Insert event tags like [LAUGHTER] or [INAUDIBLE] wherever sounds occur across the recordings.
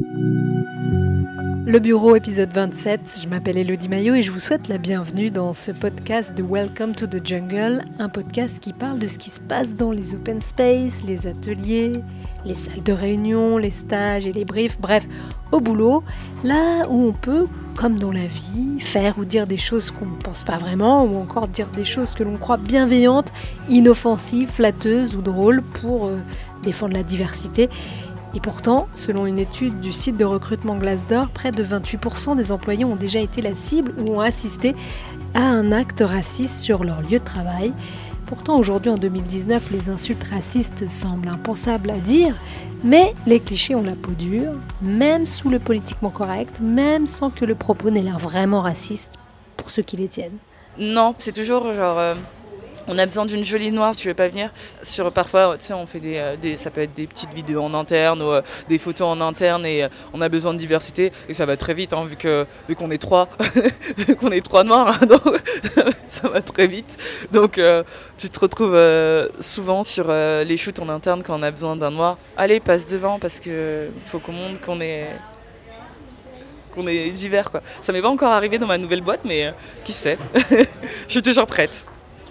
Le bureau épisode 27, je m'appelle Elodie Maillot et je vous souhaite la bienvenue dans ce podcast de Welcome to the Jungle, un podcast qui parle de ce qui se passe dans les open space, les ateliers, les salles de réunion, les stages et les briefs, bref, au boulot, là où on peut, comme dans la vie, faire ou dire des choses qu'on ne pense pas vraiment, ou encore dire des choses que l'on croit bienveillantes, inoffensives, flatteuses ou drôles pour euh, défendre la diversité. Et pourtant, selon une étude du site de recrutement Glassdoor, près de 28% des employés ont déjà été la cible ou ont assisté à un acte raciste sur leur lieu de travail. Pourtant, aujourd'hui, en 2019, les insultes racistes semblent impensables à dire, mais les clichés ont la peau dure, même sous le politiquement correct, même sans que le propos n'ait l'air vraiment raciste pour ceux qui les tiennent. Non, c'est toujours genre. euh, on a besoin d'une jolie noire, tu veux pas venir Sur parfois, on fait des, euh, des- ça peut être des petites vidéos en interne ou euh, des photos en interne et euh, on a besoin de diversité et ça va très vite hein, vu que vu qu'on est trois, [LAUGHS] noirs, hein, [LAUGHS] ça va très vite. Donc tu te retrouves souvent sur les shoots en interne quand on a besoin d'un noir. Allez, passe devant parce que faut qu'on montre qu'on est qu'on est divers quoi. Ça m'est pas encore arrivé dans ma nouvelle boîte, mais qui sait? [LAUGHS] Je suis toujours prête.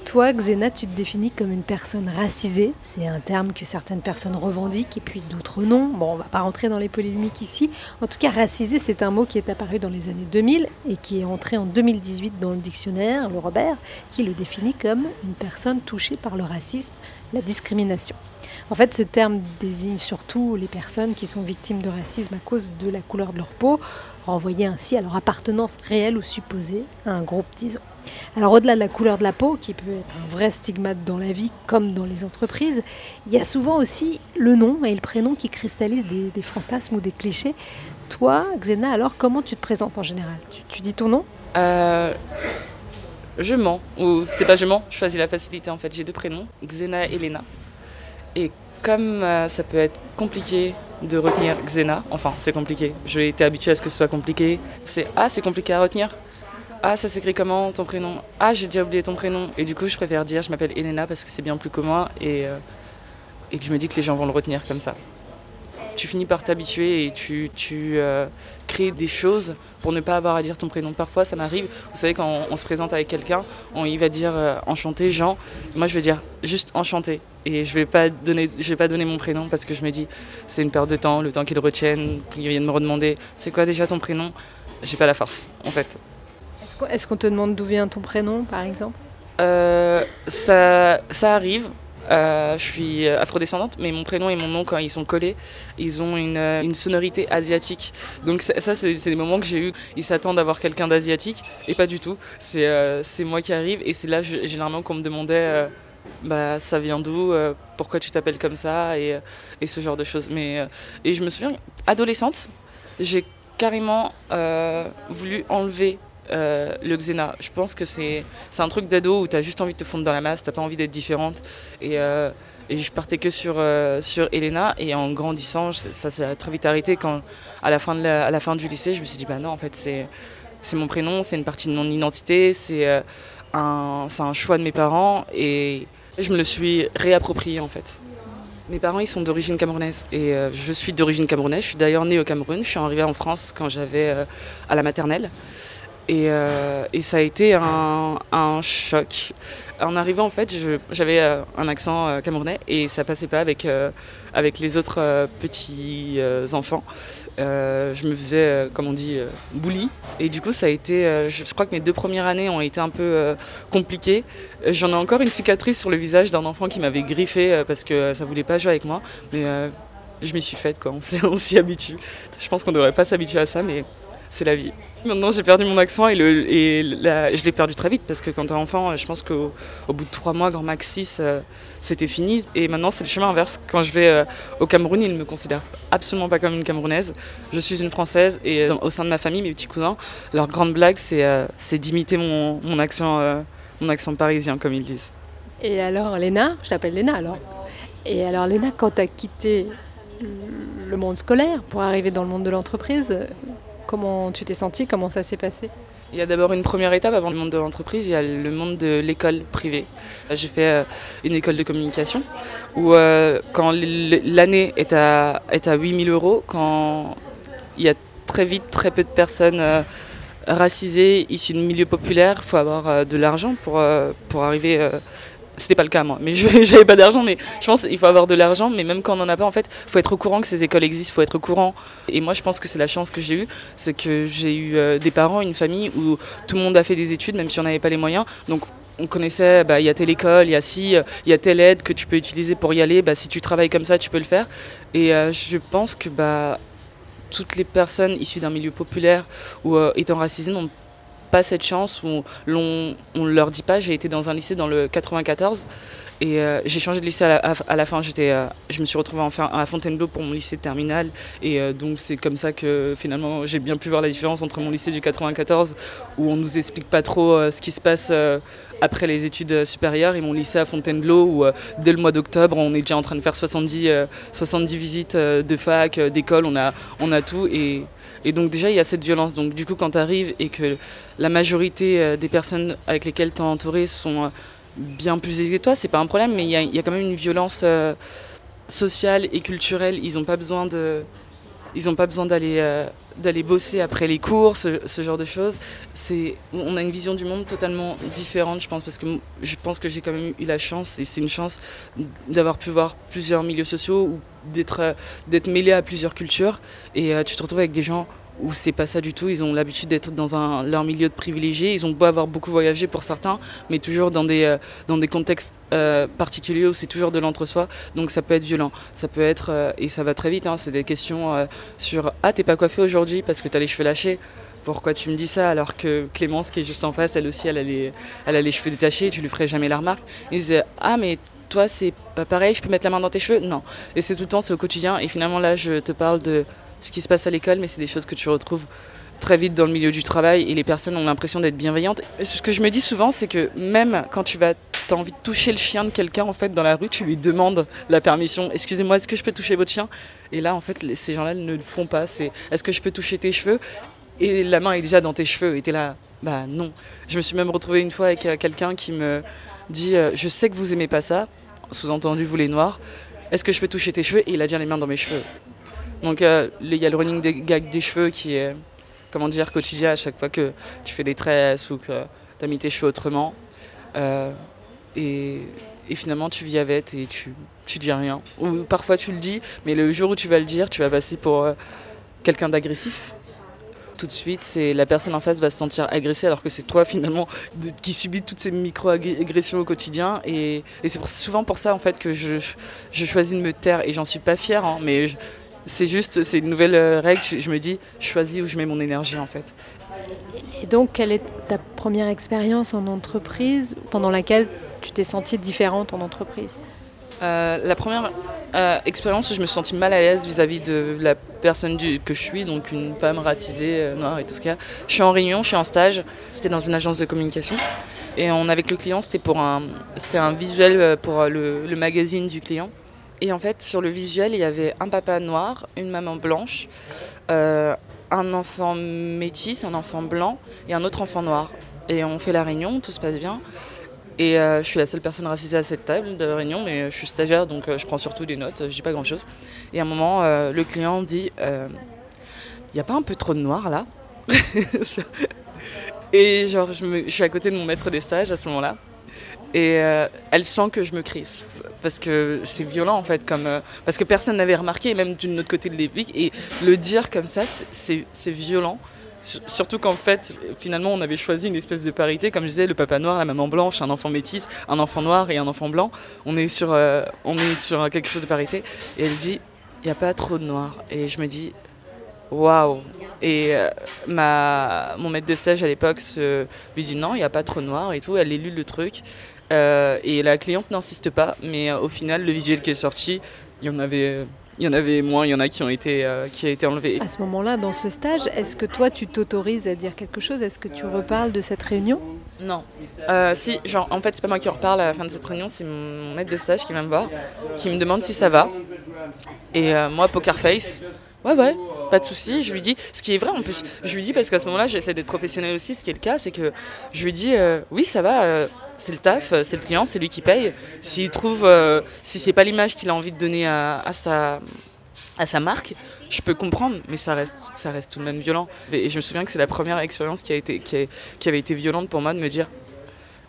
Toi, Xena, tu te définis comme une personne racisée. C'est un terme que certaines personnes revendiquent et puis d'autres non. Bon, on va pas rentrer dans les polémiques ici. En tout cas, racisé, c'est un mot qui est apparu dans les années 2000 et qui est entré en 2018 dans le dictionnaire, le Robert, qui le définit comme une personne touchée par le racisme, la discrimination. En fait, ce terme désigne surtout les personnes qui sont victimes de racisme à cause de la couleur de leur peau, renvoyée ainsi à leur appartenance réelle ou supposée à un groupe, disons. Alors au-delà de la couleur de la peau, qui peut être un vrai stigmate dans la vie comme dans les entreprises, il y a souvent aussi le nom et le prénom qui cristallisent des, fantasmes ou des clichés. Toi, Xena, alors comment tu te présentes en général? Tu, tu dis ton nom? Euh, je mens. Ou c'est pas je mens, je choisis la facilité en fait. J'ai deux prénoms, Xena et Elena. Et comme euh, ça peut être compliqué de retenir Xena, enfin c'est compliqué, j'ai été habituée à ce que ce soit compliqué. C'est Ah, c'est compliqué à retenir. Ah, ça s'écrit comment ton prénom? Ah, j'ai déjà oublié ton prénom. Et du coup, je préfère dire je m'appelle Elena parce que c'est bien plus commun et, euh, et que je me dis que les gens vont le retenir comme ça. Tu finis par t'habituer et tu, tu euh, crées des choses pour ne pas avoir à dire ton prénom. Parfois, ça m'arrive. Vous savez, quand on, se présente avec quelqu'un, on il va dire euh, enchanté, Jean. Moi, je vais dire juste enchanté. Et je vais vais pas donner mon prénom parce que je me dis, c'est une perte de temps, le temps qu'ils retiennent, qu'ils viennent me redemander, c'est quoi déjà ton prénom? J'ai pas la force, en fait. Est-ce qu'on- te demande d'où vient ton prénom, par exemple Euh, ça, ça arrive. Euh, je suis afrodescendante, mais mon prénom et mon nom, quand ils sont collés, ils ont une, euh, sonorité asiatique. Donc ça, c'est des moments que j'ai eu. Ils s'attendent d'avoir quelqu'un d'asiatique, et pas du tout. C'est moi qui arrive, et c'est là généralement qu'on me demandait, bah ça vient d'où, pourquoi tu t'appelles comme ça, et, et ce genre de choses. Mais et je me souviens, adolescente, j'ai carrément voulu enlever euh, le Xena. Je pense que c'est un truc d'ado où tu as juste envie de te fondre dans la masse, t'as pas envie d'être différente. Et, euh, je partais que sur, euh, sur Elena. Et en grandissant, ça s'est très vite arrêté. Quand, à, la fin de la- à la fin du lycée, je me suis dit, bah non, en fait, c'est mon prénom, c'est une partie de mon identité, c'est un, un choix de mes parents. Et je me le suis réapproprié, en fait. Mes parents, ils sont d'origine camerounaise. Et je suis d'origine camerounaise. Je suis d'ailleurs née au Cameroun. Je suis arrivée en France quand j'avais à la maternelle. Et, euh, et ça a été un, choc. En arrivant, en fait, j'avais euh, un accent euh, camerounais et ça passait pas avec, avec les autres petits enfants. Je me faisais, comme on dit, bully. Et du coup, ça a été. je, crois que mes deux premières années ont été un peu compliquées. J'en ai encore une cicatrice sur le visage d'un enfant qui m'avait griffé parce que ça voulait pas jouer avec moi. Mais je m'y suis faite, quoi. [LAUGHS] On s'y habitue. Je pense qu'on devrait pas s'habituer à ça, mais c'est la vie. Maintenant, j'ai perdu mon accent et, je l'ai perdu très vite parce que quand t'es enfant, je pense qu'au au bout de trois mois, grand max 6, c'était fini. Et maintenant, c'est le chemin inverse. Quand je vais euh, au Cameroun, ils ne me considèrent absolument pas comme une Camerounaise. Je suis une Française et euh, au sein de ma famille, mes petits cousins, leur grande blague, c'est euh, d'imiter mon, accent, euh, mon accent parisien, comme ils disent. Et alors, Léna, je t'appelle Léna alors. Et alors, Léna, quand tu as quitté le monde scolaire pour arriver dans le monde de l'entreprise, euh, comment tu t'es sentie Comment ça s'est passé Il y a d'abord une première étape avant le monde de l'entreprise, il y a le monde de l'école privée. J'ai fait euh, une école de communication où euh, quand l'année est à, est à 8000 euros, quand il y a très vite très peu de personnes racisées issues de milieux populaires. Il faut avoir de l'argent pour, pour arriver c'était pas le cas moi, mais [LAUGHS] j'avais pas d'argent, mais je pense qu'il faut avoir de l'argent, mais même quand on en a pas, en fait, faut être au courant que ces écoles existent, faut être au courant. Et moi, je pense que c'est la chance que j'ai eue, c'est que j'ai eu euh, des parents, une famille où tout le monde a fait des études, même si on n'avait pas les moyens. Donc on connaissait, bah, il y a telle école, il y a si, il y a telle aide que tu peux utiliser pour y aller. Bah, si tu travailles comme ça, tu peux le faire. Et euh, je pense que bah, toutes les personnes issues d'un milieu populaire ou euh, étant racisées n'ont pas cette chance où on ne leur dit pas. J'ai été dans un lycée dans le 94 et euh, j'ai changé de lycée à la, fin. J'étais, euh, je me suis retrouvée enfin à Fontainebleau pour mon lycée terminal et euh, donc c'est comme ça que finalement j'ai bien pu voir la différence entre mon lycée du 94 où on nous explique pas trop ce qui se passe après les études supérieures et mon lycée à Fontainebleau où dès le mois d'octobre on est déjà en train de faire 70, 70 visites de fac, d'école, on a, on a tout et et donc déjà, il y a cette violence. Donc du coup, quand tu arrives et que la majorité euh, des personnes avec lesquelles tu es entouré sont euh, bien plus aisées que toi, c'est pas un problème, mais il y, a, quand même une violence euh, sociale et culturelle. Ils n'ont pas besoin de... Ils n'ont pas besoin d'aller d'aller bosser après les cours, ce, genre de choses. On a une vision du monde totalement différente, je pense, parce que je pense que j'ai quand même eu la chance, et c'est une chance, d'avoir pu voir plusieurs milieux sociaux ou d'être, d'être mêlé à plusieurs cultures. Et euh, tu te retrouves avec des gens où c'est pas ça du tout. Ils ont l'habitude d'être dans leur milieu de privilégiés. Ils ont beau avoir beaucoup voyagé pour certains, mais toujours dans des, euh, contextes euh, particuliers où c'est toujours de l'entre-soi. Donc ça peut être violent. Ça peut être, euh, et ça va très vite, hein, c'est des questions sur Ah, t'es pas coiffé aujourd'hui parce que t'as les cheveux lâchés pourquoi tu me dis ça alors que Clémence qui est juste en face, elle aussi, elle a les, elle a les cheveux détachés, tu lui ferais jamais la remarque. Ils disaient ah mais toi c'est pas pareil, je peux mettre la main dans tes cheveux? Non. Et c'est tout le temps, c'est au quotidien. Et finalement là, je te parle de ce qui se passe à l'école, mais c'est des choses que tu retrouves très vite dans le milieu du travail et les personnes ont l'impression d'être bienveillantes. ce que je me dis souvent, c'est que même quand tu vas as envie de toucher le chien de quelqu'un en fait dans la rue, tu lui demandes la permission. Excusez-moi, est-ce que je peux toucher votre chien? Et là, en fait, ces gens-là ne le font pas. C'est est-ce que je peux toucher tes cheveux? Et la main est déjà dans tes cheveux. Et t'es là, bah non. Je me suis même retrouvée une fois avec euh, quelqu'un qui me dit, euh, je sais que vous aimez pas ça. Sous-entendu, vous les noirs. Est-ce que je peux toucher tes cheveux? Et il a déjà les mains dans mes cheveux. Donc euh, il y a le running des gag des cheveux qui est, comment dire, quotidien à chaque fois que tu fais des tresses ou que tu as mis tes cheveux autrement. Euh, et, finalement tu vis avec et tu, tu dis rien. Ou parfois tu le dis, mais le jour où tu vas le dire, tu vas passer pour euh, quelqu'un d'agressif. Tout de suite, c'est la personne en face va se sentir agressée alors que c'est toi finalement qui subis toutes ces micro-agressions au quotidien. Et, c'est souvent pour ça en fait que je, je, choisis de me taire et j'en suis pas fière, hein, mais c'est juste, c'est une nouvelle euh, règle. Je me dis, je choisis où je mets mon énergie en fait. Et donc, quelle est ta première expérience en entreprise pendant laquelle tu t'es sentie différente en entreprise? Euh, La première euh, expérience, je me suis sentie mal à l'aise vis-à-vis de la personne que je suis, donc une femme racisée, noire et tout ce qu'il y a. Je suis en réunion, je suis en stage. C'était dans une agence de communication. Et on, avec le client, c'était pour un, c'était un visuel pour le magazine du client. Et en fait, sur le visuel, il y avait un papa noir, une maman blanche, euh, un enfant métis, un enfant blanc et un autre enfant noir. Et on fait la réunion, tout se passe bien. Et euh, je suis la seule personne racisée à cette table de réunion, mais je suis stagiaire, donc euh, je prends surtout des notes, je dis pas grand-chose. Et à un moment, le client dit Il n'y a pas un peu trop de noir là? [LAUGHS] Et genre, je, je suis à côté de mon maître des stages à ce moment-là. Et euh, elle sent que je me crispe parce que c'est violent en fait, comme euh, parce que personne n'avait remarqué, même d'une autre côté de l'épique. Et le dire comme ça, c'est violent. Surtout qu'en fait, finalement, on avait choisi une espèce de parité, comme je disais, le papa noir, la maman blanche, un enfant métis, un enfant noir et un enfant blanc. On est sur, euh, on est sur quelque chose de parité. Et elle dit, il n'y a pas trop de noir. Et je me dis, waouh. Et ma, mon maître de stage à l'époque lui dit non, il n'y a pas trop noir et tout. Elle lu le truc. Euh, et la cliente n'insiste pas, mais euh, au final, le visuel qui est sorti, il y en avait. Il y en avait moins, il y en a qui ont été, euh, qui a été enlevés. À ce moment-là, dans ce stage, est-ce que toi, tu t'autorises à dire quelque chose? Est-ce que tu reparles de cette réunion? Non. si, genre, en fait, c'est pas moi qui reparle à la fin de cette réunion, c'est mon maître de stage qui vient me voir, qui me demande si ça va. Et moi, poker face, ouais, ouais, pas de souci. Je lui dis, ce qui est vrai en plus, je lui dis parce qu'à ce moment-là, j'essaie d'être professionnel aussi. Ce qui est le cas, c'est que je lui dis, euh, oui, ça va, euh, c'est le taf, euh, c'est le client, c'est lui qui paye. S'il trouve, si c'est pas l'image qu'il a envie de donner à, sa, à sa marque, je peux comprendre, mais ça reste, ça reste tout de même violent. Et, je me souviens que c'est la première expérience qui, a été, qui, qui, avait été violente pour moi de me dire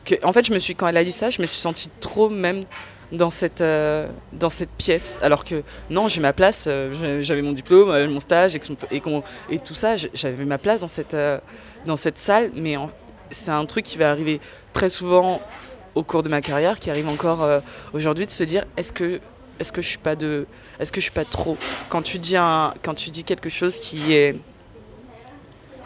que, en fait, je me suis, quand elle a dit ça, je me suis sentie trop même dans cette, euh, dans cette pièce. Alors que non, j'ai ma place, euh, j'avais mon diplôme, euh, mon stage et, tout ça, j'avais ma place dans cette, dans cette salle, mais c'est un truc qui va arriver très souvent au cours de ma carrière, qui arrive encore aujourd'hui, de se dire est-ce que, est que je suis pas de. Est-ce que je suis pas trop? Quand tu, dis quand tu dis quelque chose qui est,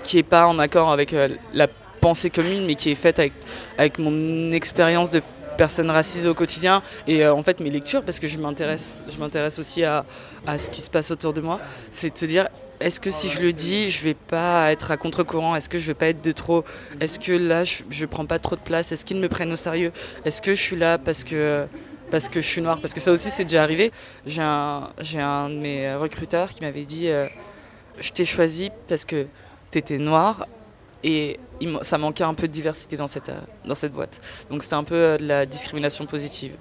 qui est pas en accord avec la pensée commune, mais qui est faite avec, avec mon expérience de personnes racisées au quotidien et euh, en fait mes lectures parce que je m'intéresse aussi à, à, ce qui se passe autour de moi c'est de se dire est-ce que si je le dis je vais pas être à contre-courant? Est-ce que je vais pas être de trop? Est-ce que là je, je prends pas trop de place? Est-ce qu'ils me prennent au sérieux? Est-ce que je suis là parce que parce que je suis noire? Parce que ça aussi c'est déjà arrivé. J'ai un j'ai un de mes recruteurs qui m'avait dit euh, je t'ai choisi parce que tu étais noire et ça manquait un peu de diversité dans cette, euh, dans cette boîte. Donc c'était un peu euh, de la discrimination positive.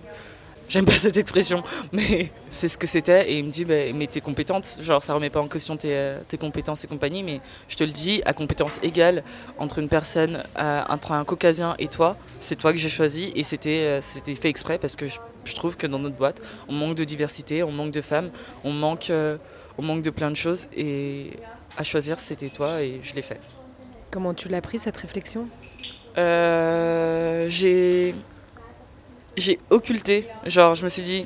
J'aime pas [LAUGHS] cette expression, mais [LAUGHS] c'est ce que c'était. Et il me dit, bah, mais t'es compétente, genre ça remet pas en question tes, euh, tes, compétences et compagnie, mais je te le dis, à compétence égale entre une personne, entre un caucasien et toi, c'est toi que j'ai choisi et c'était c'était fait exprès parce que je, je, trouve que dans notre boîte, on manque de diversité, on manque de femmes, on manque, on manque de plein de choses et à choisir, c'était toi et je l'ai fait. Comment tu l'as pris cette réflexion euh, J'ai j'ai occulté. Genre, je me suis dit,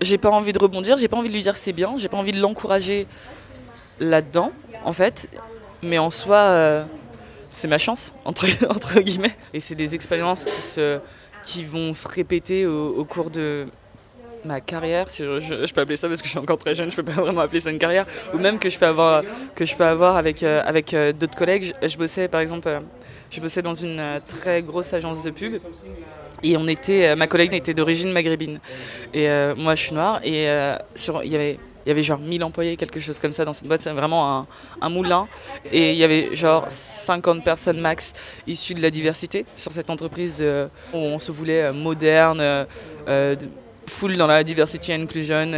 j'ai pas envie de rebondir, j'ai pas envie de lui dire c'est bien, j'ai pas envie de l'encourager là-dedans, en fait. Mais en soi, euh, c'est ma chance, entre, [LAUGHS] guillemets. Et c'est des expériences qui vont se répéter au cours de ma carrière, si je, peux appeler ça parce que je suis encore très jeune, je peux pas [LAUGHS] vraiment appeler ça une carrière, ou même que je peux avoir, que je peux avoir avec, euh, avec euh, d'autres collègues. Je, bossais par exemple, euh, je bossais dans une très grosse agence de pub. Et on était, ma collègue était d'origine maghrébine. Et moi, je suis noire. Et sur, il y avait y avait genre 1000 employés, quelque chose comme ça dans cette boîte. C'est vraiment un, un, moulin. Et il y avait genre 50 personnes max issues de la diversité sur cette entreprise où on se voulait moderne, full dans la diversity and inclusion.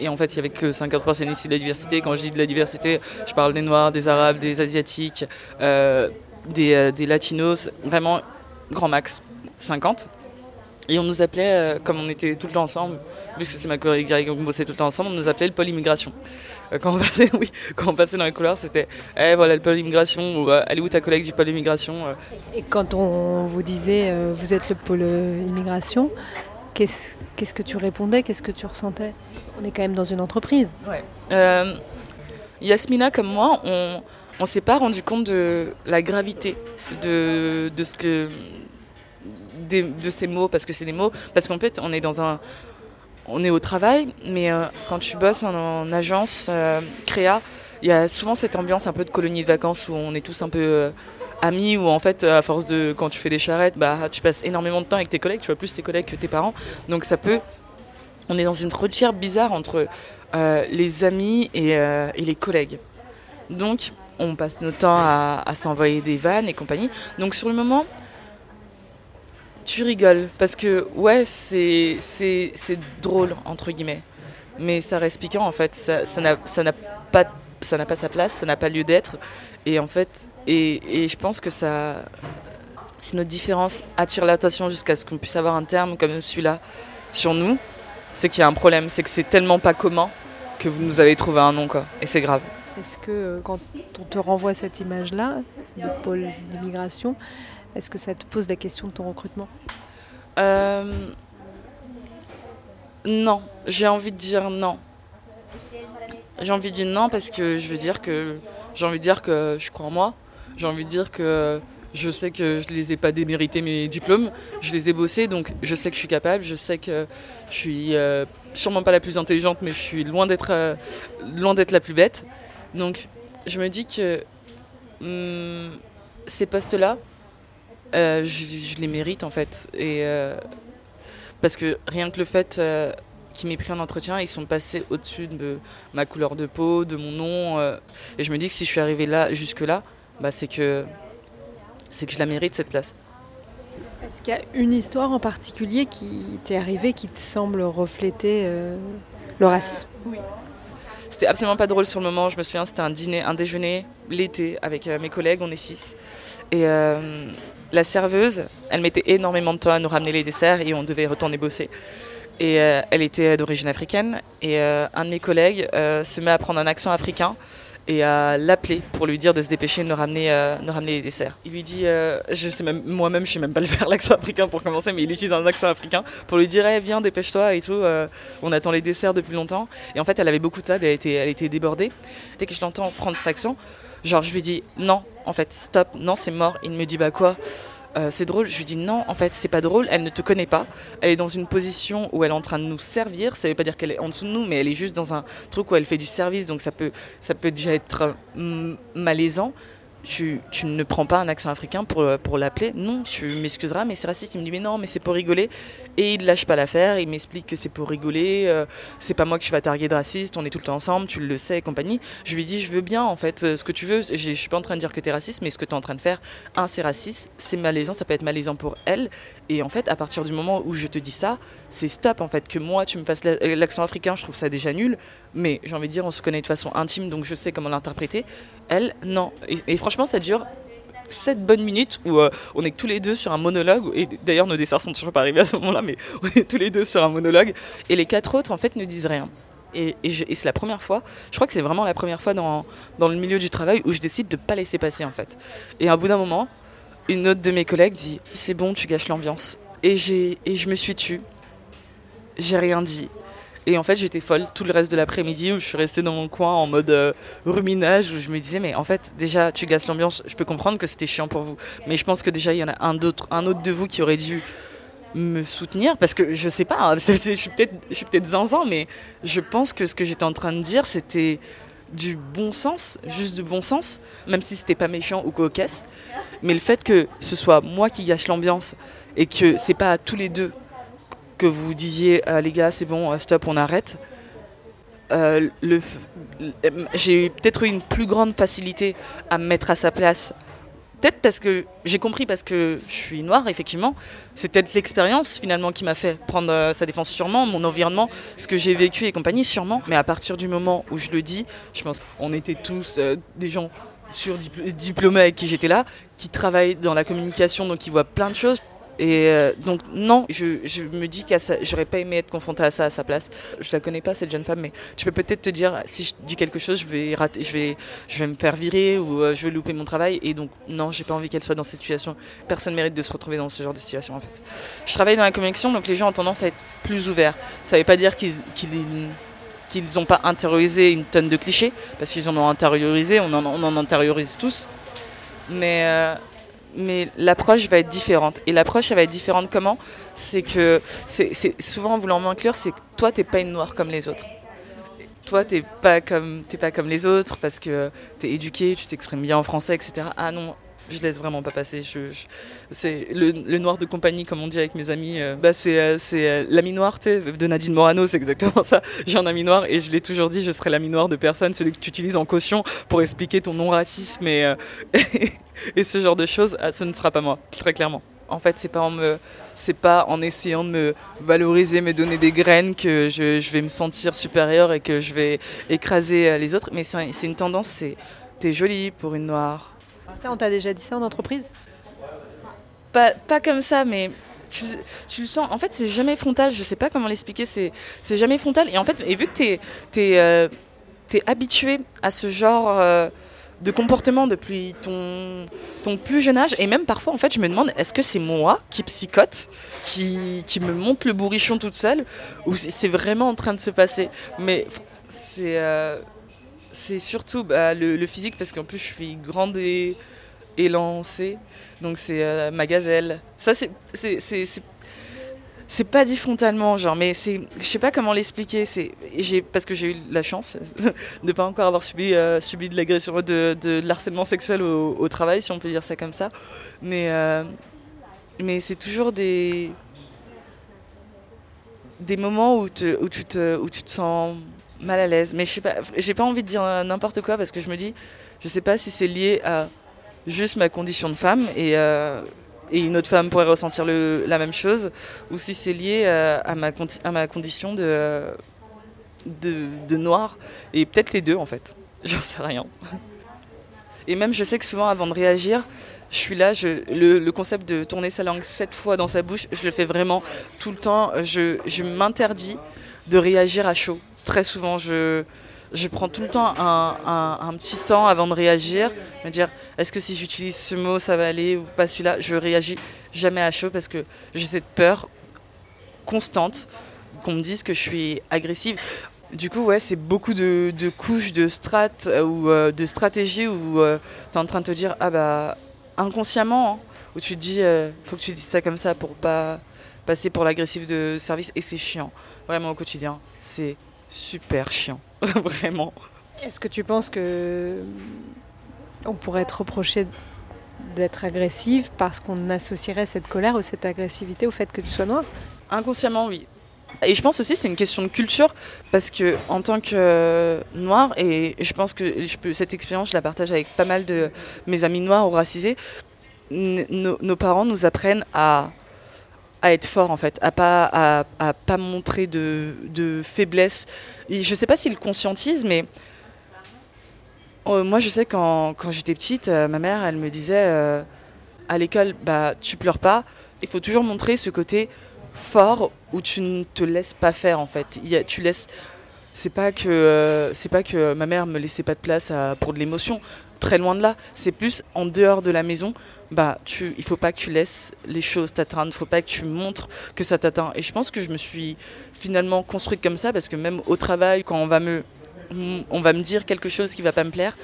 Et, en fait, il n'y avait que 50% ici de la diversité. Quand je dis de la diversité, je parle des Noirs, des Arabes, des Asiatiques, euh, des, euh, des, Latinos, vraiment grand max, 50. Et on nous appelait, euh, comme on était tout le temps ensemble, puisque c'est ma collègue directe, on bossait tout le temps ensemble, on nous appelait le pôle immigration. quand, on passait, [LAUGHS] oui, quand on passait dans les couloirs, c'était eh, voilà le pôle immigration, ou elle est où ta collègue du pôle immigration Et quand on vous disait vous êtes le pôle immigration, qu'est-ce que tu répondais Qu'est-ce que tu ressentais? On est quand même dans une entreprise. Euh, Yasmina, comme moi, on ne s'est pas rendu compte de la gravité de, de ce que de ces mots parce que c'est des mots parce qu'en fait on est dans un on est au travail mais euh, quand tu bosses en, agence euh, créa il y a souvent cette ambiance un peu de colonie de vacances où on est tous un peu amis ou en fait à force de quand tu fais des charrettes bah tu passes énormément de temps avec tes collègues tu vois plus tes collègues que tes parents. Donc ça peut on est dans une frontière bizarre entre euh, les amis euh, et, les collègues. Donc on passe notre temps à, s'envoyer des vannes et compagnie. Donc sur le moment tu rigoles parce que ouais c'est c'est drôle entre guillemets. Mais ça reste piquant en fait. Ça ça n'a pas ça n'a pas sa place ça n'a pas lieu d'être. Et en fait, et, je pense que ça, si notre différence attire l'attention jusqu'à ce qu'on puisse avoir un terme comme celui-là sur nous, c'est qu'il y a un problème, c'est que c'est tellement pas commun que vous nous avez trouvé un nom, quoi. Et c'est grave. Est-ce que euh, quand on te renvoie cette image-là, de pôle d'immigration, est-ce que ça te pose la question de ton recrutement? Euh, Non, j'ai envie de dire non. J'ai envie de dire non parce que je veux dire que j'ai envie de dire que je crois en moi. J'ai envie de dire que je sais que je ne les ai pas démérités mes diplômes. Je les ai bossés, donc je sais que je suis capable. Je sais que je suis euh, sûrement pas la plus intelligente, mais je suis loin d'être euh, loin d'être la plus bête. Donc je me dis que hum, ces postes-là, euh, je, les mérite en fait. Et parce que rien que le fait qui m'ait pris en entretien, ils sont passés au-dessus de ma couleur de peau, de mon nom. Et je me dis que si je suis arrivée là, jusque-là, bah, c'est que, c'est que je la mérite cette place. Est-ce qu'il y a une histoire en particulier qui t'est arrivée qui te semble refléter euh, le racisme? Oui. C'était absolument pas drôle sur le moment. Je me souviens, c'était un dîner, un déjeuner l'été avec mes collègues, on est six. Et la serveuse, elle mettait énormément de temps à nous ramener les desserts et on devait retourner bosser. Et elle était d'origine africaine. Et un de mes collègues se met à prendre un accent africain et à l'appeler pour lui dire de se dépêcher de nous ramener, euh, ramener les desserts. Il lui dit, euh, je sais même, moi-même je sais même pas le faire [LAUGHS] l'accent africain pour commencer, mais il utilise un accent africain pour lui dire, viens dépêche-toi et tout, euh, on attend les desserts depuis longtemps. Et en fait elle avait beaucoup de table, elle était, elle était débordée. Dès que je l'entends prendre cet accent, genre je lui dis, non, en fait stop, non c'est mort. Il me dit, bah quoi? Euh, c'est drôle. Je lui dis non, en fait, c'est pas drôle. Elle ne te connaît pas. Elle est dans une position où elle est en train de nous servir. Ça veut pas dire qu'elle est en dessous de nous, mais elle est juste dans un truc où elle fait du service. Donc ça peut, ça peut déjà être euh, malaisant tu, ne prends pas un accent africain pour, euh, pour l'appeler. Non, tu m'excuseras, mais c'est raciste. Il me dit, mais non, mais c'est pour rigoler. Et il lâche pas l'affaire, il m'explique que c'est pour rigoler, euh, c'est pas moi que tu vas targuer de raciste, on est tout le temps ensemble, tu le sais compagnie. Je lui dis, je veux bien, en fait, euh, ce que tu veux. Je, je suis pas en train de dire que tu es raciste, mais ce que tu es en train de faire, un, c'est raciste, c'est malaisant, ça peut être malaisant pour elle. Et en fait, à partir du moment où je te dis ça, c'est stop, en fait, que moi, tu me fasses l'accent africain, je trouve ça déjà nul. Mais j'ai envie de dire, on se connaît de façon intime, donc je sais comment l'interpréter. Elle, non. Et, franchement, ça dure 7 bonnes minutes où euh, on est tous les deux sur un monologue. Et d'ailleurs, nos desserts sont toujours pas arrivés à ce moment-là, mais [LAUGHS] on est tous les deux sur un monologue. Et les quatre autres, en fait, ne disent rien. Et, c'est la première fois, je crois que c'est vraiment la première fois dans, dans, le milieu du travail où je décide de ne pas laisser passer, en fait. Et à bout d'un moment, une autre de mes collègues dit C'est bon, tu gâches l'ambiance. Et, et je me suis tue. J'ai rien dit. Et en fait, j'étais folle tout le reste de l'après-midi où je suis restée dans mon coin en mode euh, ruminage où je me disais, mais en fait, déjà, tu gasses l'ambiance. Je peux comprendre que c'était chiant pour vous. Mais je pense que déjà, il y en a un, autre, un autre de vous qui aurait dû me soutenir parce que je sais pas, hein, [LAUGHS] je suis peut-être peut zinzin, mais je pense que ce que j'étais en train de dire, c'était du bon sens, juste du bon sens, même si c'était pas méchant ou cocasse. Mais le fait que ce soit moi qui gâche l'ambiance et que c'est pas à tous les deux que vous disiez ah, les gars c'est bon euh, stop on arrête. Euh, j'ai peut-être eu une plus grande facilité à me mettre à sa place. Peut-être parce que j'ai compris parce que je suis noire effectivement. C'est peut-être l'expérience finalement qui m'a fait prendre euh, sa défense sûrement mon environnement ce que j'ai vécu et compagnie sûrement. Mais à partir du moment où je le dis je pense qu'on était tous des gens sur diplômés avec qui j'étais là qui travaillent dans la communication donc qui voient plein de choses et euh, donc non, je, je me dis que j'aurais pas aimé être confrontée à ça à sa place. Je la connais pas cette jeune femme, mais tu peux peut-être te dire si je dis quelque chose, je vais rater, je vais, je me faire virer ou euh, je vais louper mon travail. Et donc non, j'ai pas envie qu'elle soit dans cette situation. Personne mérite de se retrouver dans ce genre de situation en fait. Je travaille dans la communication, donc les gens ont tendance à être plus ouverts. Ça veut pas dire qu'ils qu'ils n'ont pas intériorisé une tonne de clichés, parce qu'ils en ont intériorisé, on en, on intériorise tous. Mais euh, mais l'approche va être différente. Et l'approche, elle va être différente comment? C'est que, c'est souvent en voulant m'inclure, c'est que toi, t'es pas une noire comme les autres. Toi, t'es pas comme, pas comme les autres parce que tu es éduqué, tu t'exprimes bien en français, etc. Ah non, je laisse vraiment pas passer. C'est le, noir de compagnie, comme on dit avec mes amis. Euh, bah c'est, euh, euh, l'ami noir, de Nadine Morano, c'est exactement ça. J'ai un ami noir et je l'ai toujours dit, je serai l'ami noir de personne, celui que tu utilises en caution pour expliquer ton non-racisme et, [LAUGHS] et ce genre de choses. Ah, ce ne sera pas moi, très clairement. En fait, c'est pas en c'est pas en essayant de me valoriser, me donner des graines que je, vais me sentir supérieur et que je vais écraser les autres. Mais c'est une tendance, c'est t'es jolie pour une noire ça, on t'a déjà dit ça en entreprise? Pas, comme ça, mais tu, le sens. En fait, c'est jamais frontal. Je sais pas comment l'expliquer. C'est, c'est jamais frontal. Et en fait, et vu que tu es, es, euh, habitué à ce genre euh, de comportement depuis ton, ton plus jeune âge, et même parfois, en fait, je me demande est-ce que c'est moi qui psychote, qui, qui me monte le bourrichon toute seule, ou c'est vraiment en train de se passer? Mais c'est. Euh, c'est surtout bah, le, physique, parce qu'en plus je suis grande et élancée. Donc c'est euh, ma gazelle. Ça, c'est. C'est pas dit frontalement, genre, mais c'est, je sais pas comment l'expliquer. C'est, parce que j'ai eu la chance [LAUGHS] de pas encore avoir subi, euh, subi de l'agression, de, de, l'harcèlement sexuel au, travail, si on peut dire ça comme ça. Mais, euh, mais c'est toujours des, des moments où, où, tu te, où tu te sens mal à l'aise. Mais je sais pas, j'ai pas envie de dire n'importe quoi parce que je me dis, je sais pas si c'est lié à juste ma condition de femme et, euh, et une autre femme pourrait ressentir la même chose, ou si c'est lié euh, à, ma, condition de, de, de noir, et peut-être les deux en fait. [LAUGHS] J'en sais rien. Et même, je sais que souvent, avant de réagir, je suis là, le, le, concept de tourner sa langue sept fois dans sa bouche, je le fais vraiment tout le temps. Je, je m'interdis de réagir à chaud. Très souvent, je, je prends tout le temps un, un, petit temps avant de réagir, me dire est-ce que si j'utilise ce mot, ça va aller ou pas celui-là? Je réagis jamais à chaud parce que j'ai cette peur constante qu'on me dise que je suis agressive. Du coup, ouais, c'est beaucoup de, couches de strates ou euh, de stratégies où euh, tu es en train de te dire ah bah inconsciemment, hein, où tu te dis euh, faut que tu dises ça comme ça pour pas passer pour l'agressif de service et c'est chiant, vraiment au quotidien. C'est super chiant, [LAUGHS] vraiment. Est-ce que tu penses que on pourrait être reproché d'être agressive parce qu'on associerait cette colère ou cette agressivité au fait que tu sois noir Inconsciemment, oui. Et je pense aussi c'est une question de culture parce que en tant que euh, noir et je pense que je peux, cette expérience je la partage avec pas mal de mes amis noirs ou racisés, nos, nos parents nous apprennent à à être fort en fait, à pas à, pas montrer de, de faiblesse. Et je sais pas s'ils le conscientisent, mais euh, moi je sais quand, quand j'étais petite, euh, ma mère elle me disait euh, à l'école bah tu pleures pas, il faut toujours montrer ce côté fort où tu ne te laisses pas faire en fait. Y tu laisses c'est pas que c'est pas que ma mère me laissait pas de place pour de l'émotion très loin de là. C'est plus en dehors de la maison. Bah tu il faut pas que tu laisses les choses t'atteindre. Il faut pas que tu montres que ça t'atteint. Et je pense que je me suis finalement construite comme ça parce que même au travail quand on va me on va me dire quelque chose qui va pas me plaire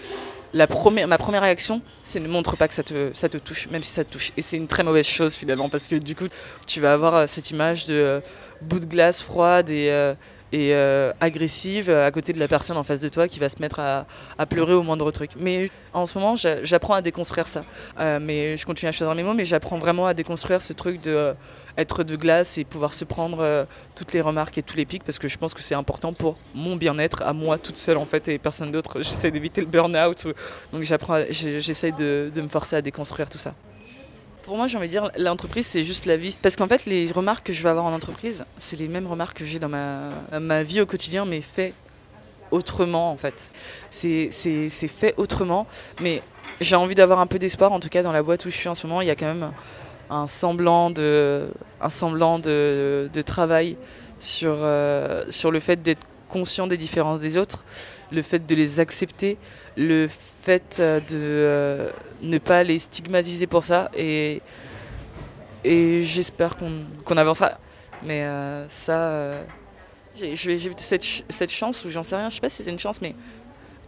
la première, ma première réaction, c'est ne montre pas que ça te, ça te touche, même si ça te touche. Et c'est une très mauvaise chose finalement, parce que du coup, tu vas avoir cette image de euh, bout de glace froide et, euh, et euh, agressive à côté de la personne en face de toi qui va se mettre à, pleurer au moindre truc. Mais en ce moment, j'apprends à déconstruire ça. Euh, mais je continue à choisir mes mots, mais j'apprends vraiment à déconstruire ce truc de euh, être de glace et pouvoir se prendre euh, toutes les remarques et tous les pics parce que je pense que c'est important pour mon bien-être à moi toute seule en fait et personne d'autre. [LAUGHS] J'essaie d'éviter le burn-out, donc j'essaie de me forcer à déconstruire tout ça. Pour moi, j'ai envie de dire, l'entreprise, c'est juste la vie. Parce qu'en fait, les remarques que je vais avoir en entreprise, c'est les mêmes remarques que j'ai dans ma, ma vie au quotidien, mais fait autrement, en fait. C'est fait autrement, mais j'ai envie d'avoir un peu d'espoir, en tout cas dans la boîte où je suis en ce moment, il y a quand même un semblant de, un semblant de, de travail sur, euh, sur le fait d'être conscient des différences des autres, le fait de les accepter, le fait de euh, ne pas les stigmatiser pour ça et, et j'espère qu'on qu avancera. Mais euh, ça, euh, j'ai cette, cette chance, ou j'en sais rien, je sais pas si c'est une chance, mais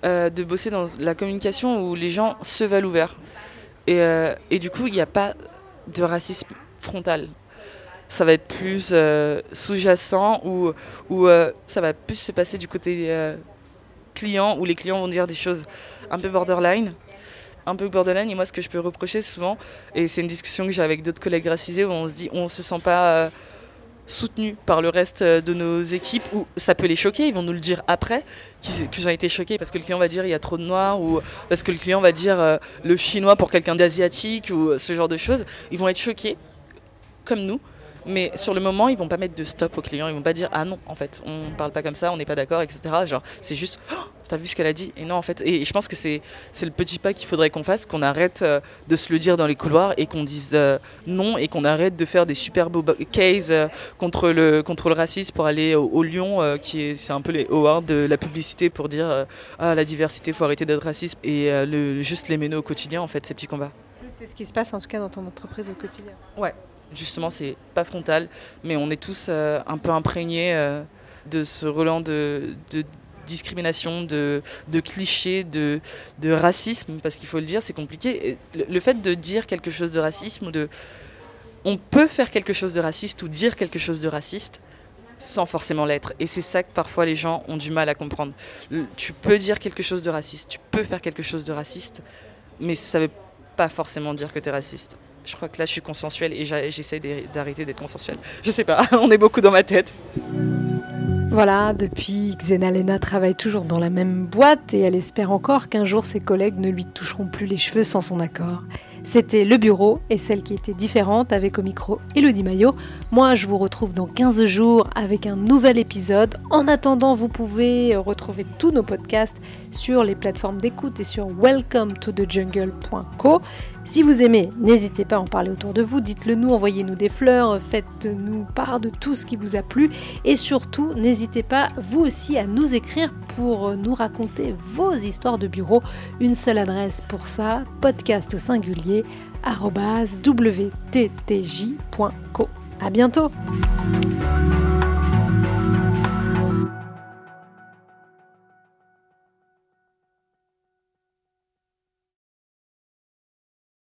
euh, de bosser dans la communication où les gens se valent ouverts. Et, euh, et du coup, il n'y a pas de racisme frontal. Ça va être plus euh, sous-jacent ou, ou ça va plus se passer du côté client où les clients vont dire des choses un peu borderline un peu borderline. Et moi ce que je peux reprocher souvent et c'est une discussion que j'ai avec d'autres collègues racisés où on se dit on se sent pas euh, soutenu par le reste de nos équipes ou ça peut les choquer ils vont nous le dire après qu'ils ont été choqués parce que le client va dire il y a trop de noirs ou parce que le client va dire euh, le chinois pour quelqu'un d'asiatique ou ce genre de choses. Ils vont être choqués comme nous mais sur le moment ils vont pas mettre de stop au client ils vont pas dire ah non en fait on parle pas comme ça on n'est pas d'accord etc genre c'est juste oh, t'as vu ce qu'elle a dit? Et non en fait. Et, et je pense que c'est le petit pas qu'il faudrait qu'on fasse qu'on arrête euh, de se le dire dans les couloirs et qu'on dise euh, non et qu'on arrête de faire des super beaux cases euh, contre le contre le racisme pour aller au, au Lyon qui est c'est un peu les awards de la publicité pour dire ah la diversité faut arrêter d'être raciste et le, juste les mener au quotidien en fait ces petits combats. C'est ce qui se passe en tout cas dans ton entreprise au quotidien. Ouais justement c'est pas frontal mais on est tous euh, un peu imprégnés euh, de ce relan de, discrimination, de, clichés, de, racisme, parce qu'il faut le dire, c'est compliqué. Le, fait de dire quelque chose de racisme, ou de, on peut faire quelque chose de raciste ou dire quelque chose de raciste sans forcément l'être. Et c'est ça que parfois les gens ont du mal à comprendre. Tu peux dire quelque chose de raciste, tu peux faire quelque chose de raciste, mais ça veut pas forcément dire que tu es raciste je crois que là je suis consensuelle et j'essaie d'arrêter d'être consensuelle. Je sais pas, [LAUGHS] on est beaucoup dans ma tête. Voilà, depuis, Xenalena travaille toujours dans la même boîte et elle espère encore qu'un jour ses collègues ne lui toucheront plus les cheveux sans son accord. C'était Le Bureau et celle qui était différente avec au micro Elodie Maillot. Moi, je vous retrouve dans 15 jours avec un nouvel épisode. En attendant, vous pouvez retrouver tous nos podcasts sur les plateformes d'écoute et sur welcometothejungle.co. Si vous aimez, n'hésitez pas à en parler autour de vous, dites-le nous, envoyez-nous des fleurs, faites-nous part de tout ce qui vous a plu et surtout, n'hésitez pas vous aussi à nous écrire pour nous raconter vos histoires de bureau. Une seule adresse pour ça, podcast singulier wttj.co. À bientôt!